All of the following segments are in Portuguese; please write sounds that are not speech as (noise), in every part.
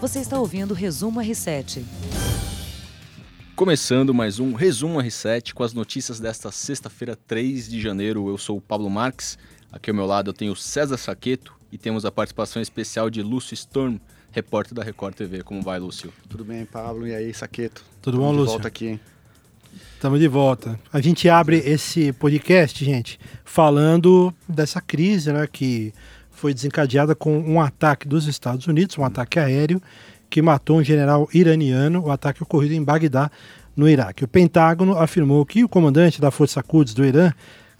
Você está ouvindo o Resumo R7. Começando mais um Resumo R7 com as notícias desta sexta-feira, 3 de janeiro. Eu sou o Pablo Marques. Aqui ao meu lado eu tenho César Saqueto e temos a participação especial de Lúcio Storm, repórter da Record TV. Como vai, Lúcio? Tudo bem, Pablo? E aí, Saqueto? Tudo bom, Lúcio? volta aqui. Estamos de volta. A gente abre esse podcast, gente, falando dessa crise, né, que foi desencadeada com um ataque dos Estados Unidos, um ataque aéreo que matou um general iraniano, o ataque ocorrido em Bagdá, no Iraque. O Pentágono afirmou que o comandante da Força Quds do Irã,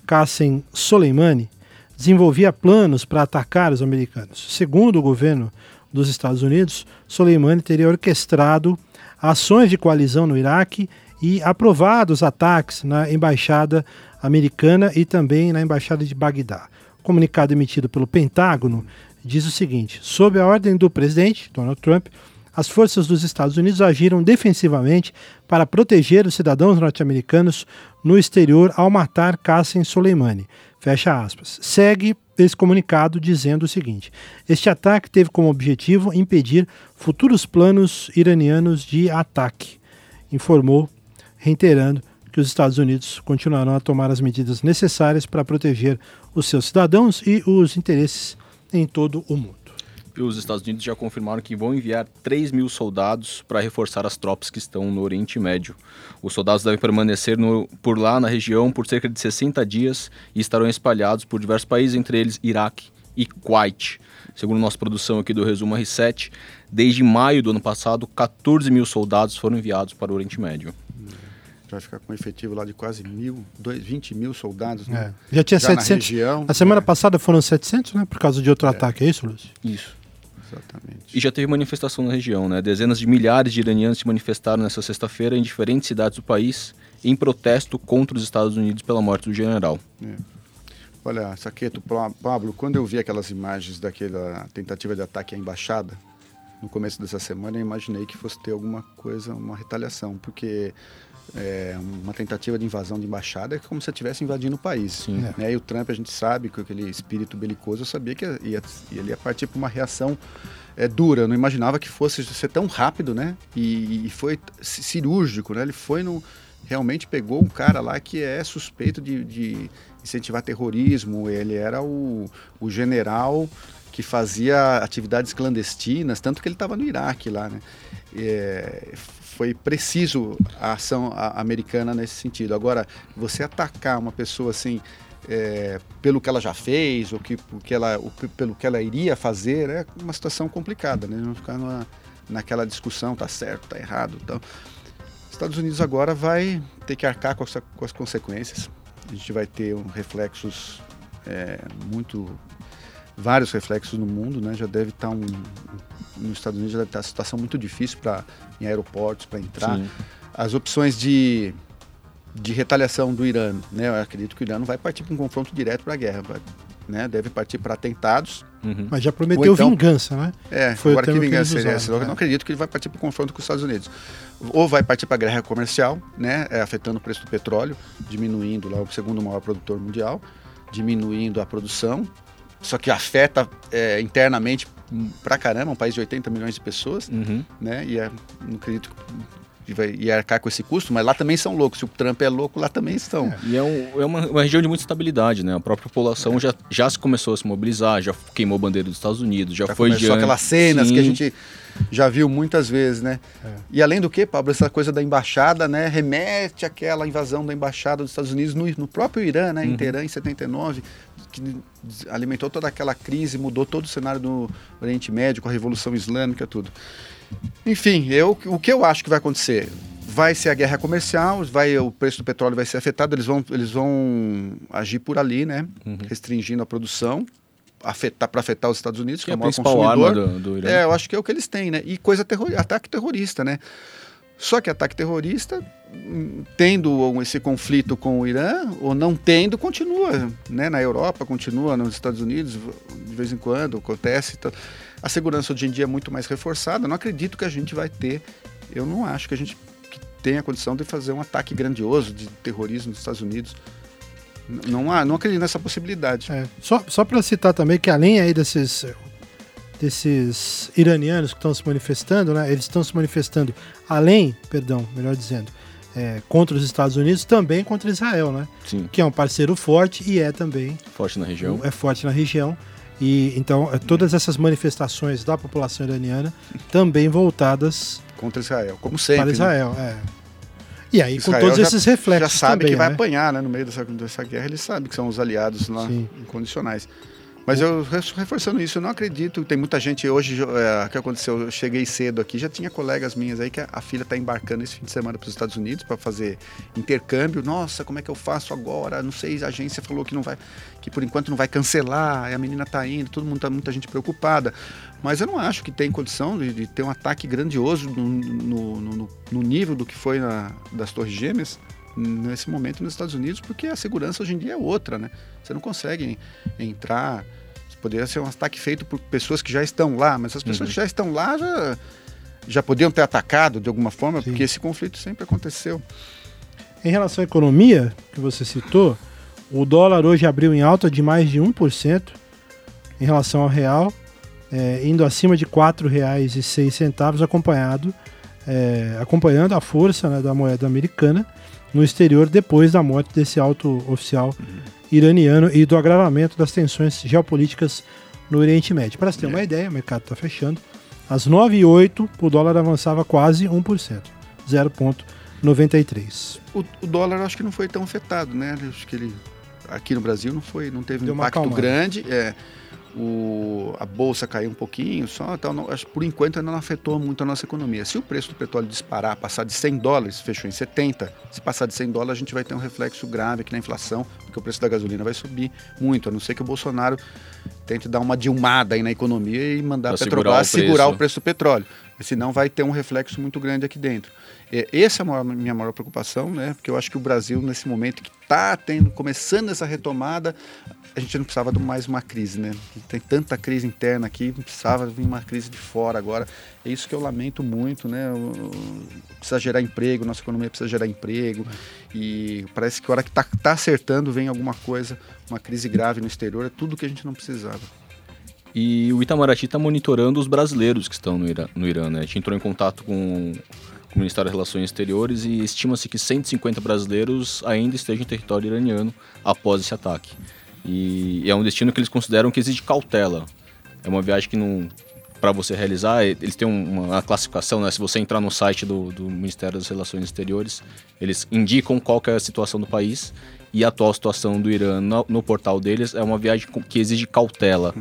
Qasem Soleimani, desenvolvia planos para atacar os americanos. Segundo o governo dos Estados Unidos, Soleimani teria orquestrado ações de coalizão no Iraque e aprovado os ataques na embaixada americana e também na embaixada de Bagdá. Comunicado emitido pelo Pentágono diz o seguinte: sob a ordem do presidente Donald Trump, as forças dos Estados Unidos agiram defensivamente para proteger os cidadãos norte-americanos no exterior ao matar Qasem Soleimani. Fecha aspas. Segue esse comunicado dizendo o seguinte: Este ataque teve como objetivo impedir futuros planos iranianos de ataque, informou reiterando que os Estados Unidos continuarão a tomar as medidas necessárias para proteger os seus cidadãos e os interesses em todo o mundo. E os Estados Unidos já confirmaram que vão enviar 3 mil soldados para reforçar as tropas que estão no Oriente Médio. Os soldados devem permanecer no, por lá na região por cerca de 60 dias e estarão espalhados por diversos países, entre eles Iraque e Kuwait. Segundo nossa produção aqui do Resumo R7, desde maio do ano passado, 14 mil soldados foram enviados para o Oriente Médio vai ficar com um efetivo lá de quase mil, dois, 20 mil soldados. Né? É. Já tinha Já 700. Região, a semana é. passada foram 700, né? Por causa de outro é. ataque, é isso, Lúcio? Isso. Exatamente. E já teve manifestação na região, né? Dezenas de milhares de iranianos se manifestaram nessa sexta-feira em diferentes cidades do país em protesto contra os Estados Unidos pela morte do general. É. Olha, Saqueto, Pablo, quando eu vi aquelas imagens daquela tentativa de ataque à embaixada, no começo dessa semana, eu imaginei que fosse ter alguma coisa, uma retaliação, porque é, uma tentativa de invasão de embaixada é como se estivesse invadindo o país. Sim. Né? E o Trump, a gente sabe, com aquele espírito belicoso, eu sabia que ia, ia, ele ia partir para uma reação é, dura. Eu não imaginava que fosse ser tão rápido, né? E, e foi cirúrgico, né? Ele foi no... Realmente pegou um cara lá que é suspeito de, de incentivar terrorismo. Ele era o, o general que fazia atividades clandestinas, tanto que ele estava no Iraque lá, né? É, foi preciso a ação americana nesse sentido. Agora, você atacar uma pessoa assim é, pelo que ela já fez, ou que, que ela, pelo que ela iria fazer, é uma situação complicada, né? Não ficar numa, naquela discussão, tá certo, tá errado. Então, Estados Unidos agora vai ter que arcar com, essa, com as consequências. A gente vai ter um reflexos é, muito vários reflexos no mundo, né? Já deve estar tá um, nos Estados Unidos já deve estar uma situação muito difícil para em aeroportos para entrar. Sim. As opções de, de retaliação do Irã, né? Eu acredito que o Irã não vai partir para um confronto direto para a guerra, vai, né? Deve partir para atentados. Uhum. Mas já prometeu então, vingança, né? É, Foi agora que vingança seria essa? Eu não acredito que ele vai partir para o confronto com os Estados Unidos. Ou vai partir para a guerra comercial, né? É, afetando o preço do petróleo, diminuindo lá o segundo maior produtor mundial, diminuindo a produção, só que afeta é, internamente pra caramba, um país de 80 milhões de pessoas, uhum. né? E é, não acredito que vai ia arcar com esse custo, mas lá também são loucos. Se o Trump é louco, lá também estão. É, e é, um, é uma, uma, região de muita estabilidade, né? A própria população é. já, já se começou a se mobilizar, já queimou bandeira dos Estados Unidos, já, já foi começou diante. aquelas cenas Sim. que a gente já viu muitas vezes, né? É. E além do que, Pablo, essa coisa da embaixada, né? Remete àquela invasão da embaixada dos Estados Unidos no, no próprio Irã, né? Uhum. Em Teherã, em 79, que alimentou toda aquela crise, mudou todo o cenário do Oriente Médio, com a Revolução Islâmica, tudo. Enfim, eu, o que eu acho que vai acontecer? Vai ser a guerra comercial, vai, o preço do petróleo vai ser afetado, eles vão, eles vão agir por ali, né? Uhum. Restringindo a produção, afetar para afetar os Estados Unidos, que, que é, é o maior consumidor. Do, do Irã. É, eu acho que é o que eles têm, né? E coisa terror, ataque terrorista, né? Só que ataque terrorista, tendo esse conflito com o Irã, ou não tendo, continua. Né? Na Europa, continua, nos Estados Unidos, de vez em quando, acontece. Então, a segurança hoje em dia é muito mais reforçada. Não acredito que a gente vai ter, eu não acho que a gente tenha a condição de fazer um ataque grandioso de terrorismo nos Estados Unidos. Não, há, não acredito nessa possibilidade. É, só só para citar também que além aí desses desses iranianos que estão se manifestando, né? Eles estão se manifestando além, perdão, melhor dizendo, é, contra os Estados Unidos, também contra Israel, né? Sim. Que é um parceiro forte e é também forte na região. É forte na região. E então é, todas essas manifestações da população iraniana também voltadas contra Israel, como sempre. Para né? Israel, né? é. E aí, Israel com todos já, esses reflexos. Já sabe também, que vai né? apanhar, né? No meio dessa, dessa guerra, ele sabe que são os aliados lá Sim. incondicionais. Mas eu reforçando isso, eu não acredito. Tem muita gente hoje, é, que aconteceu, eu cheguei cedo aqui, já tinha colegas minhas aí que a, a filha está embarcando esse fim de semana para os Estados Unidos para fazer intercâmbio. Nossa, como é que eu faço agora? Não sei, a agência falou que não vai, que por enquanto não vai cancelar, a menina está indo, todo mundo tá muita gente preocupada. Mas eu não acho que tem condição de, de ter um ataque grandioso no, no, no, no nível do que foi na, das Torres Gêmeas nesse momento nos Estados Unidos, porque a segurança hoje em dia é outra, né? Você não consegue entrar. Poderia ser um ataque feito por pessoas que já estão lá, mas as pessoas Uhum. que já estão lá já, já podiam ter atacado de alguma forma, Sim. porque esse conflito sempre aconteceu. Em relação à economia, que você citou, o dólar hoje abriu em alta de mais de 1% em relação ao real, é, indo acima de R$ 4,06, acompanhado, é, acompanhando a força né, da moeda americana no exterior depois da morte desse alto oficial iraniano e do agravamento das tensões geopolíticas no Oriente Médio. Para você ter uma ideia, o mercado está fechando. Às 9h08, o dólar avançava quase 1%, 0,93. O, o dólar acho que não foi tão afetado, né? Acho que ele aqui no Brasil não foi, não teve um impacto grande. É, o, a bolsa caiu um pouquinho só, então não, acho, que por enquanto ainda não afetou muito a nossa economia. Se o preço do petróleo disparar, passar de 100 dólares, fechou em 70, se passar de 100 dólares a gente vai ter um reflexo grave aqui na inflação, porque o preço da gasolina vai subir muito, a não ser que o Bolsonaro tente dar uma dilmada aí na economia e mandar a Petrobras segurar o segurar preço. o preço do petróleo. Senão vai ter um reflexo muito grande aqui dentro. É, Essa é a maior- minha maior preocupação, né? Porque eu acho que o Brasil, nesse momento que está tendo, começando essa retomada, a gente não precisava de mais uma crise, né? Tem tanta crise interna aqui, não precisava vir uma crise de fora agora. É isso que eu lamento muito, né? Precisa gerar emprego, nossa economia precisa gerar emprego. E parece que a hora que está tá acertando, vem alguma coisa, uma crise grave no exterior, é tudo que a gente não precisava. E o Itamaraty está monitorando os brasileiros que estão no Irã, no Irã né? A gente entrou em contato com, com o Ministério das Relações Exteriores e estima-se que 150 brasileiros ainda estejam em território iraniano após esse ataque. E é um destino que eles consideram que exige cautela. É uma viagem que não para você realizar, eles têm um, uma classificação, né? Se você entrar no site do, do Ministério das Relações Exteriores, eles indicam qual é a situação do país e a atual situação do Irã no, no portal deles é uma viagem que exige cautela.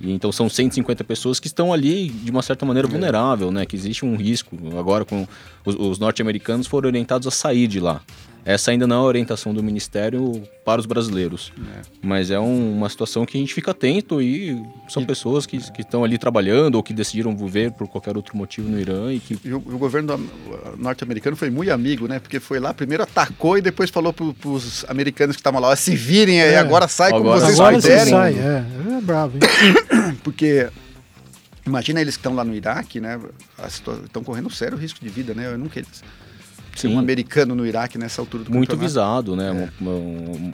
E então são 150 pessoas que estão ali de uma certa maneira vulnerável, né? Que existe um risco. Agora com os, os norte-americanos foram orientados a sair de lá. Essa ainda não é a orientação do ministério para os brasileiros. Mas é um- uma situação que a gente fica atento e são pessoas que, que estão ali trabalhando ou que decidiram viver por qualquer outro motivo no Irã e que E o, o governo norte-americano foi muito amigo, né? Porque foi lá, primeiro atacou e depois falou para os americanos que estavam lá, "Ó, se virem aí, É. agora sai como Agora vocês Agora você quiserem. sai, é, é bravo, hein? (coughs) Porque imagina eles que estão lá no Iraque, né? Estão correndo sério risco de vida, né? Eu nunca eles. Ser um Sim. americano no Iraque nessa altura do muito campeonato. visado, né? É. Uma- uma-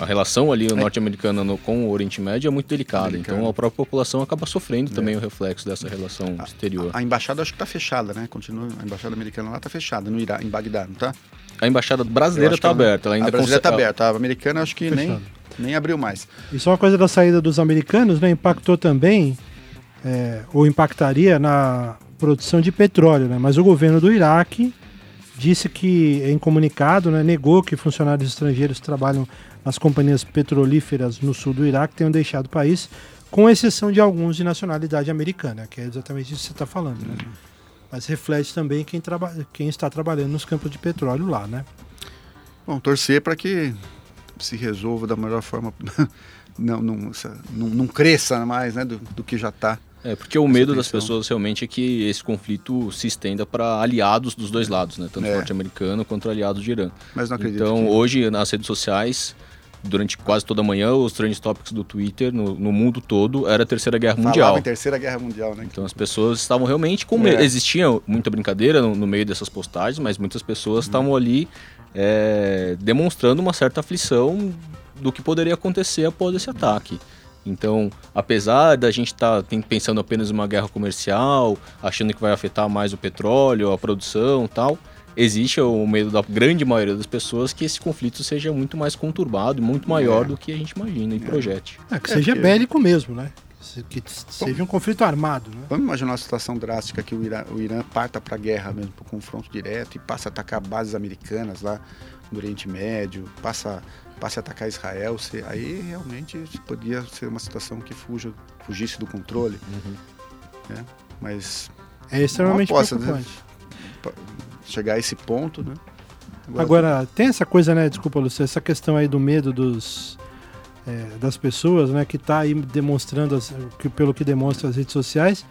a relação ali norte-americana no- com o Oriente Médio é muito delicada, Delicado. então a própria população acaba sofrendo também o reflexo dessa relação exterior. A embaixada acho que está fechada, né? Continua, a embaixada americana lá está fechada, no Iraque, em Bagdá, não tá? A embaixada brasileira está aberta, ela ainda a brasileira está aberta, a americana acho que nem, nem abriu mais. E só uma coisa da saída dos americanos, né? Impactou também, é, ou impactaria na produção de petróleo, né? Mas o governo do Iraque disse que, em comunicado, né, negou que funcionários estrangeiros que trabalham nas companhias petrolíferas no sul do Iraque tenham deixado o país, com exceção de alguns de nacionalidade americana, que é exatamente isso que você está falando, né? Mas reflete também quem, traba quem está trabalhando nos campos de petróleo lá, né? Bom, torcer para que se resolva da melhor forma, (laughs) não, não, não, não cresça mais, né? Do, do que já está. É, porque o medo das pessoas realmente é que esse conflito se estenda para aliados dos dois lados, né? Tanto É. norte-americano quanto aliados de Irã. Mas não acredito Então, que... hoje, nas redes sociais, durante quase toda a manhã, os trend topics do Twitter, no, no mundo todo, era a Terceira Guerra Falava Mundial. em Terceira Guerra Mundial, né? Então as pessoas estavam realmente com medo. É. Existia muita brincadeira no, no meio dessas postagens, mas muitas pessoas estavam ali é, demonstrando uma certa aflição do que poderia acontecer após esse ataque. Então, apesar da gente estar tá pensando apenas em uma guerra comercial, achando que vai afetar mais o petróleo, a produção tal, existe o medo da grande maioria das pessoas que esse conflito seja muito mais conturbado, muito maior é. do que a gente imagina e é. projete. É, que seja é, bélico mesmo, né? Que seja um conflito armado. Né? Vamos imaginar uma situação drástica que o Irã, o Irã parta para a guerra mesmo, para o confronto direto e passa a atacar bases americanas lá no Oriente Médio, passa, passa a atacar Israel. Se, aí realmente podia ser uma situação que fuja, fugisse do controle. Uhum. Né? Mas é extremamente aposta, né? preocupante. Né? Chegar a esse ponto, né? Agora, Agora, tem essa coisa, né? Desculpa, Lúcio, essa questão aí do medo dos é, das pessoas, né, que está aí demonstrando, as, que, pelo que demonstra as redes sociais,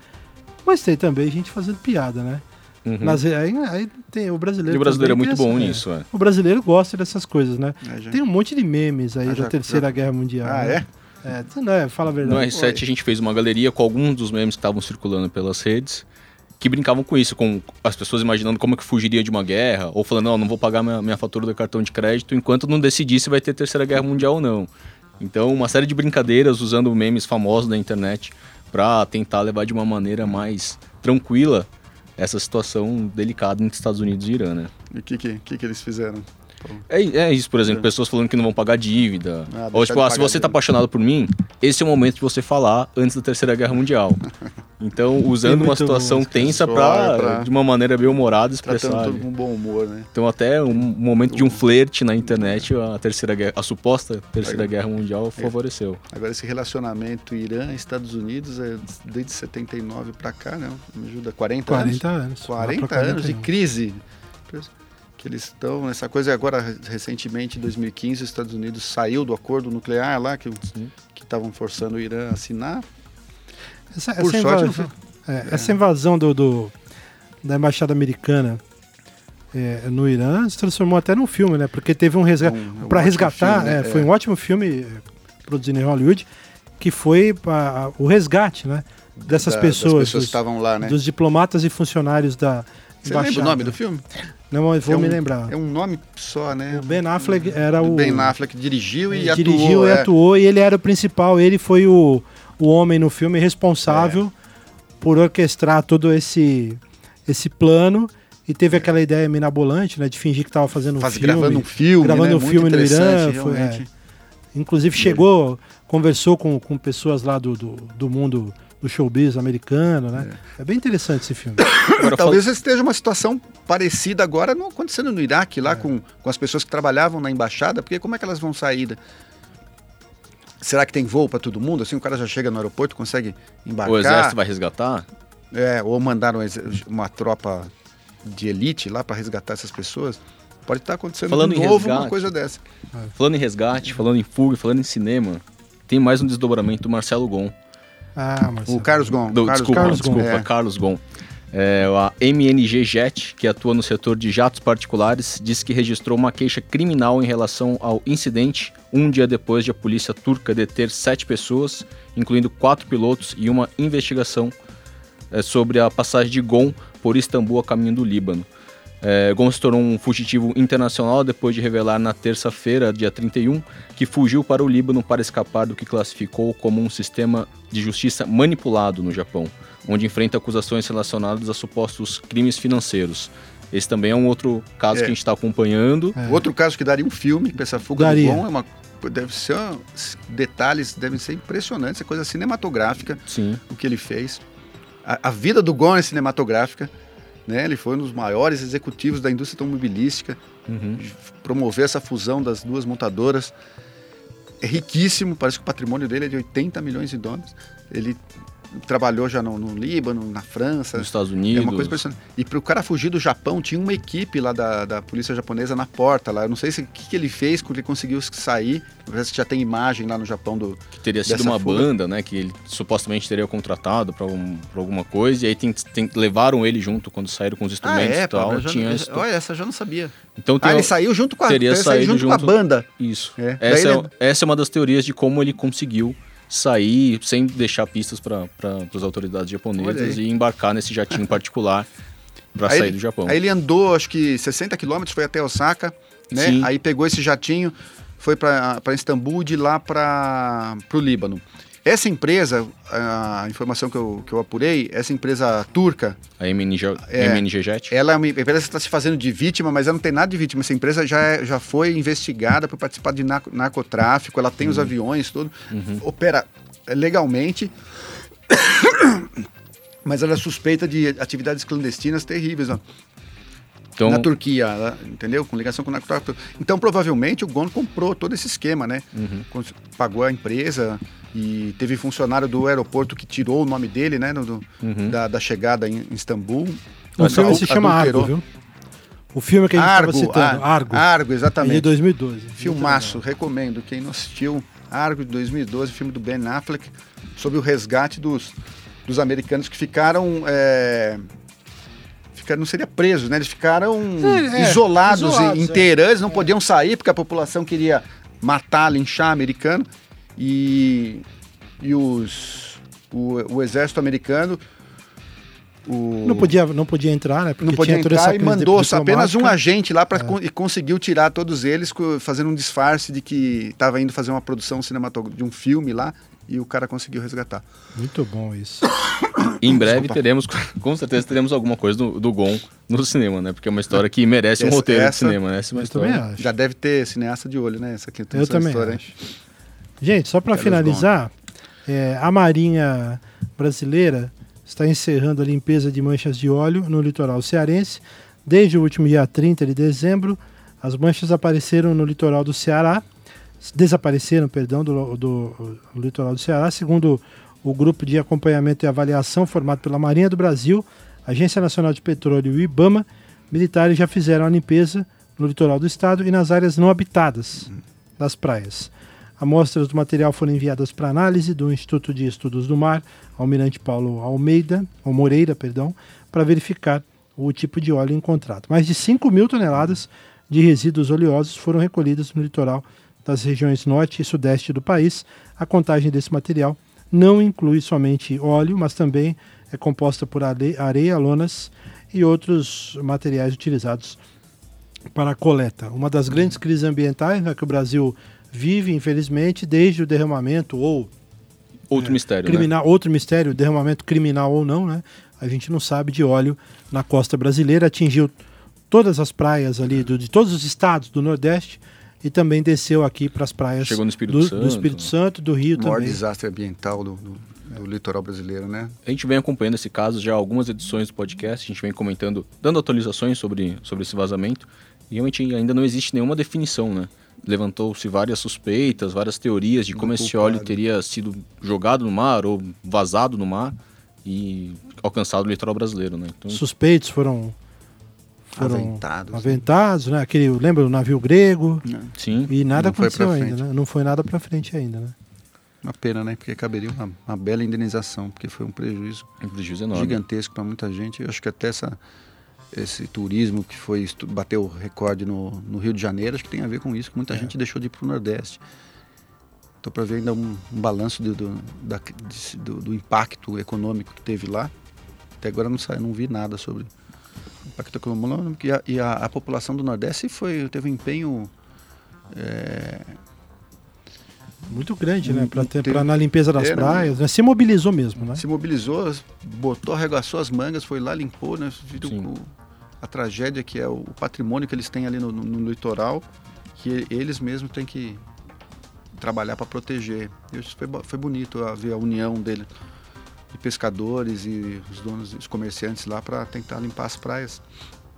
mas tem também gente fazendo piada, né? Uhum. Nas, aí, aí, tem o brasileiro. E o brasileiro é muito bom é, nisso, é. O brasileiro gosta dessas coisas, né? É, tem um monte de memes aí ah, da já, Terceira já... Guerra Mundial. Ah, né? é? É, não é, fala a verdade. No R7 a gente fez uma galeria com alguns dos memes que estavam circulando pelas redes que brincavam com isso, com as pessoas imaginando como que fugiria de uma guerra, ou falando, não, não vou pagar minha, minha fatura do cartão de crédito enquanto não decidir se vai ter terceira guerra mundial ou não. Então, uma série de brincadeiras usando memes famosos da internet para tentar levar de uma maneira mais tranquila essa situação delicada entre Estados Unidos e Irã, né? E o que, que, que, eles fizeram? É, é isso, por exemplo, é. pessoas falando que não vão pagar dívida. Ah, Ou tipo, ah, se você está apaixonado por mim, esse é o momento de você falar antes da Terceira Guerra Mundial. (laughs) Então, usando uma situação tensa para, de uma maneira bem humorada, expressar. Tratando com bom humor, né? Então, até um momento de um flerte na internet, a terceira guerra, a suposta Terceira Guerra Mundial é. favoreceu. Agora, esse relacionamento Irã-Estados Unidos é desde 79 para cá, né? Me ajuda, 40, 40 anos. anos. 40 anos de crise que eles estão nessa coisa. Agora, recentemente, em 2015, os Estados Unidos saiu do acordo nuclear lá, que estavam forçando o Irã a assinar. Essa, Por essa sorte, invasão, é, é. essa invasão do, do, da embaixada americana é, no Irã se transformou até num filme, né? Porque teve um resgate. Um, um para resgatar, filme, né? É, foi um ótimo filme é, produzido em Hollywood, que foi a, o resgate, né? Dessas da, pessoas. pessoas dos, estavam lá, né? Dos diplomatas e funcionários da. Você lembra o nome do filme? Não, eu vou é um, me lembrar. É um nome só, né? O Ben Affleck era o. Ben Affleck dirigiu e atuou. Dirigiu e é. atuou, e ele era o principal. Ele foi o, o homem no filme responsável é. por orquestrar todo esse, esse plano. E teve aquela ideia minabolante, né? De fingir que estava fazendo um Faz, filme. Gravando um filme. Gravando né? um filme no Irã. Foi, é. Inclusive chegou, conversou com, com pessoas lá do, do, do mundo do showbiz americano, né? É, é bem interessante esse filme. (coughs) Agora, Talvez esteja uma situação parecida agora no, acontecendo no Iraque, lá é. com, com as pessoas que trabalhavam na embaixada, porque como é que elas vão sair? Será que tem voo para todo mundo? Assim, o cara já chega no aeroporto, consegue embarcar. O exército vai resgatar? É, ou mandar uma tropa de elite lá para resgatar essas pessoas. Pode estar acontecendo falando de novo resgate, uma coisa dessa. Falando em resgate, falando em fuga, falando em cinema, tem mais um desdobramento do Marcelo Gon. Ah, o Carlos Gon. Do, Carlos, desculpa, Carlos desculpa, é. Carlos Gon. É, a MNG Jet, que atua no setor de jatos particulares, disse que registrou uma queixa criminal em relação ao incidente um dia depois de a polícia turca deter sete pessoas, incluindo quatro pilotos, e uma investigação é, sobre a passagem de Gon por Istambul a caminho do Líbano. É, Gon se tornou um fugitivo internacional depois de revelar na terça-feira, dia 31, que fugiu para o Líbano para escapar do que classificou como um sistema de justiça manipulado no Japão, onde enfrenta acusações relacionadas a supostos crimes financeiros. Esse também é um outro caso é. que a gente está acompanhando. É. Outro caso que daria um filme, para essa fuga daria. do Gon é uma deve ser detalhes devem ser impressionantes, é coisa cinematográfica. Sim. O que ele fez. A, a vida do Gon é cinematográfica. Né? Ele foi um dos maiores executivos da indústria automobilística, uhum. promover essa fusão das duas montadoras. É riquíssimo, parece que o patrimônio dele é de 80 milhões de dólares. Ele trabalhou já no, no, Líbano, na França. Nos Estados Unidos. É uma coisa impressionante. E para o cara fugir do Japão, tinha uma equipe lá da, da polícia japonesa na porta lá. Eu não sei o que, que ele fez, quando ele conseguiu sair. Parece que já tem imagem lá no Japão do. Que teria sido uma fuga. banda, né? Que ele supostamente teria contratado para um, alguma coisa. E aí tem, tem, levaram ele junto quando saíram com os instrumentos ah, é, e tal. Já, tinha olha, essa eu já não sabia. Então, ah, ele saiu junto com a, teria saído junto, junto, com a banda. Isso. É. Essa, é, essa é uma das teorias de como ele conseguiu sair sem deixar pistas para as autoridades japonesas e embarcar nesse jatinho (laughs) particular para sair ele, do Japão. Aí ele andou, acho que 60 quilômetros, foi até Osaka, né? Aí pegou esse jatinho, foi para Istambul e de lá para o Líbano. Essa empresa, a informação que eu, que eu apurei, essa empresa turca, A MNG, É. MNG Jet. ela é uma empresa que está se fazendo de vítima, mas ela não tem nada de vítima. Essa empresa já, é- já foi investigada por participar de narco- narcotráfico, ela tem os aviões, tudo. Opera legalmente. (coughs) mas ela é suspeita de atividades clandestinas terríveis. ó. Então, na Turquia, ela- entendeu? Com ligação com o narcotráfico. Então, provavelmente, o Gon comprou todo esse esquema, né? Cons- Pagou a empresa e teve funcionário do aeroporto que tirou o nome dele, né? no- do- da, da chegada em, Istambul. O filme se chama Argo, viu? O filme que a gente estava Argo, citando, Ar- Argo. Argo, É de exatamente. 2012. Filmaço, recomendo. Quem não assistiu, Argo de 2012, filme do Ben Affleck, sobre o resgate dos, dos americanos que ficaram. é, ficaram não seria presos, né? Eles ficaram É, é, isolados, isolados, em, em é. Teherã, eles não podiam sair porque a população queria matar, linchar americano. E, e os, o, o exército americano. O, Não podia, não podia entrar, né? Porque não podia tinha toda essa entrar e mandou só apenas um agente lá para e conseguiu tirar todos eles fazendo um disfarce de que estava indo fazer uma produção cinematográfica de um filme lá e o cara conseguiu resgatar. Muito bom isso. (coughs) em breve Desculpa. teremos, com certeza teremos alguma coisa do, do Gon no cinema, né? Porque é uma história que merece um Essa- roteiro essa- de cinema, né? Essa é uma Eu também história. acho. Já deve ter cineasta de olho, né? Essa aqui tem Eu essa também história. acho. Gente, só para finalizar, é, a Marinha Brasileira está encerrando a limpeza de manchas de óleo no litoral cearense. Desde o último dia 30 de dezembro, as manchas apareceram no litoral do Ceará, desapareceram, perdão, do, do- do litoral do Ceará, segundo o grupo de acompanhamento e avaliação formado pela Marinha do Brasil, Agência Nacional de Petróleo e o IBAMA, militares já fizeram a limpeza no litoral do estado e nas áreas não habitadas das praias. Amostras do material foram enviadas para análise do Instituto de Estudos do Mar, Almirante Paulo Almeida, ou Moreira, perdão, para verificar o tipo de óleo encontrado. Mais de 5 mil toneladas de resíduos oleosos foram recolhidas no litoral das regiões norte e sudeste do país. A contagem desse material não inclui somente óleo, mas também é composta por are- areia, lonas e outros materiais utilizados para a coleta. Uma das grandes crises ambientais né, que o Brasil vive, infelizmente, desde o derramamento ou Outro mistério, né? criminal, outro mistério, derramamento criminal ou não, né? A gente não sabe de óleo na costa brasileira, atingiu todas as praias ali do- de todos os estados do Nordeste e também desceu aqui para as praias Chegou no Espírito do, Santo. do Espírito Santo, do Rio O maior também. desastre ambiental do, do- do litoral brasileiro, né? A gente vem acompanhando esse caso já há algumas edições do podcast, a gente vem comentando, dando atualizações sobre, sobre esse vazamento, e realmente ainda não existe nenhuma definição, né? Levantou-se várias suspeitas, várias teorias de como esse óleo teria sido jogado no mar ou vazado no mar e alcançado no litoral brasileiro, né? Então, Suspeitos foram foram Aventados. aventados, né? Aquele, lembra o navio grego? sim, E nada aconteceu ainda, né? Não foi nada para frente ainda, né? Uma pena, né? Porque caberia uma, uma bela indenização, porque foi um prejuízo um prejuízo enorme. gigantesco para muita gente. Eu acho que até essa, esse turismo que foi bateu o recorde no, no Rio de Janeiro, acho que tem a ver com isso, que muita É. gente deixou de ir para o Nordeste. Estou para ver ainda um, um balanço do, do, da- de- do- do impacto econômico que teve lá. Até agora não, sai, não vi nada sobre o impacto econômico. E a, e a, a população do Nordeste foi, teve um empenho é, Muito grande, né? Pra ter, na limpeza das é, não- praias, né? Se mobilizou mesmo, né? se mobilizou, botou, arregaçou as mangas, foi lá, limpou, né? Viu o- a tragédia que é o patrimônio que eles têm ali no, no- no litoral, que eles mesmos têm que trabalhar para proteger. Isso foi, foi bonito a ver a união dele, de pescadores e os donos, os comerciantes lá para tentar limpar as praias.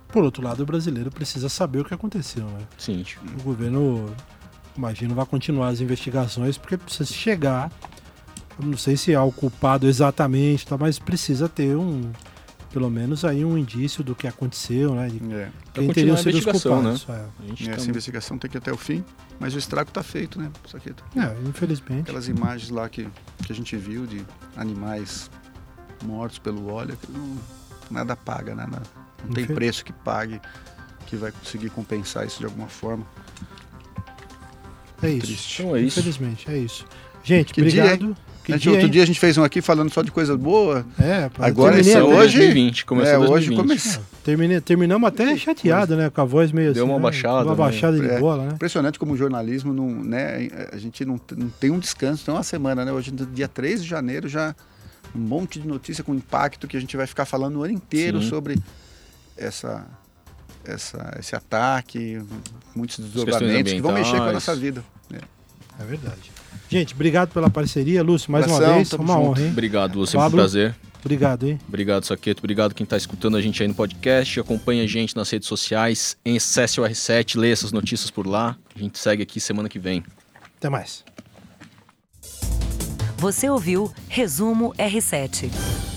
Por outro lado, o brasileiro precisa saber o que aconteceu, né? Sim, O governo, imagino, vai continuar as investigações, porque precisa chegar. eu Não sei se é o culpado exatamente, tá, mas precisa ter um. Pelo menos aí um indício do que aconteceu, né? De É. quem teriam a sido os investigação, né? culpados. é. a gente E tá- essa investigação tem que ir até o fim, mas o estrago está feito, né? Isso aqui, É, infelizmente. aquelas imagens lá que, que a gente viu de animais mortos pelo óleo, não- nada paga, né? Nada- não tem preço que pague que vai conseguir compensar isso de alguma forma. É isso. Triste. Então é isso. Infelizmente, é isso. Gente, Que dia, obrigado. Que gente- dia, outro hein? dia a gente fez um aqui falando só de coisa boa. É, pô, Agora Começou até- hoje- 2020, começou é, hoje 2020. começou. terminei- terminamos até chateado, né? Com a voz meio Deu assim, uma né? baixada, Uma né? baixada de É. bola, né? Impressionante como o jornalismo não, né, a gente não, não tem um descanso, tem uma semana, né? Hoje, dia 3 de janeiro, já um monte de notícia com impacto que a gente vai ficar falando o ano inteiro Sim. sobre essa, essa, esse ataque, muitos desdobramentos que vão mexer com a nossa vida. né? É verdade. Gente, obrigado pela parceria, Lúcio, mais uma vez. Uma junto. honra, hein? Obrigado, Lúcio, sempre um Pablo. prazer. Obrigado, hein? Obrigado, Saqueto. Obrigado quem está escutando a gente aí no podcast. Acompanha a gente nas redes sociais, em Acesse o R7, leia essas notícias por lá. A gente segue aqui semana que vem. Até mais. Você ouviu Resumo R7.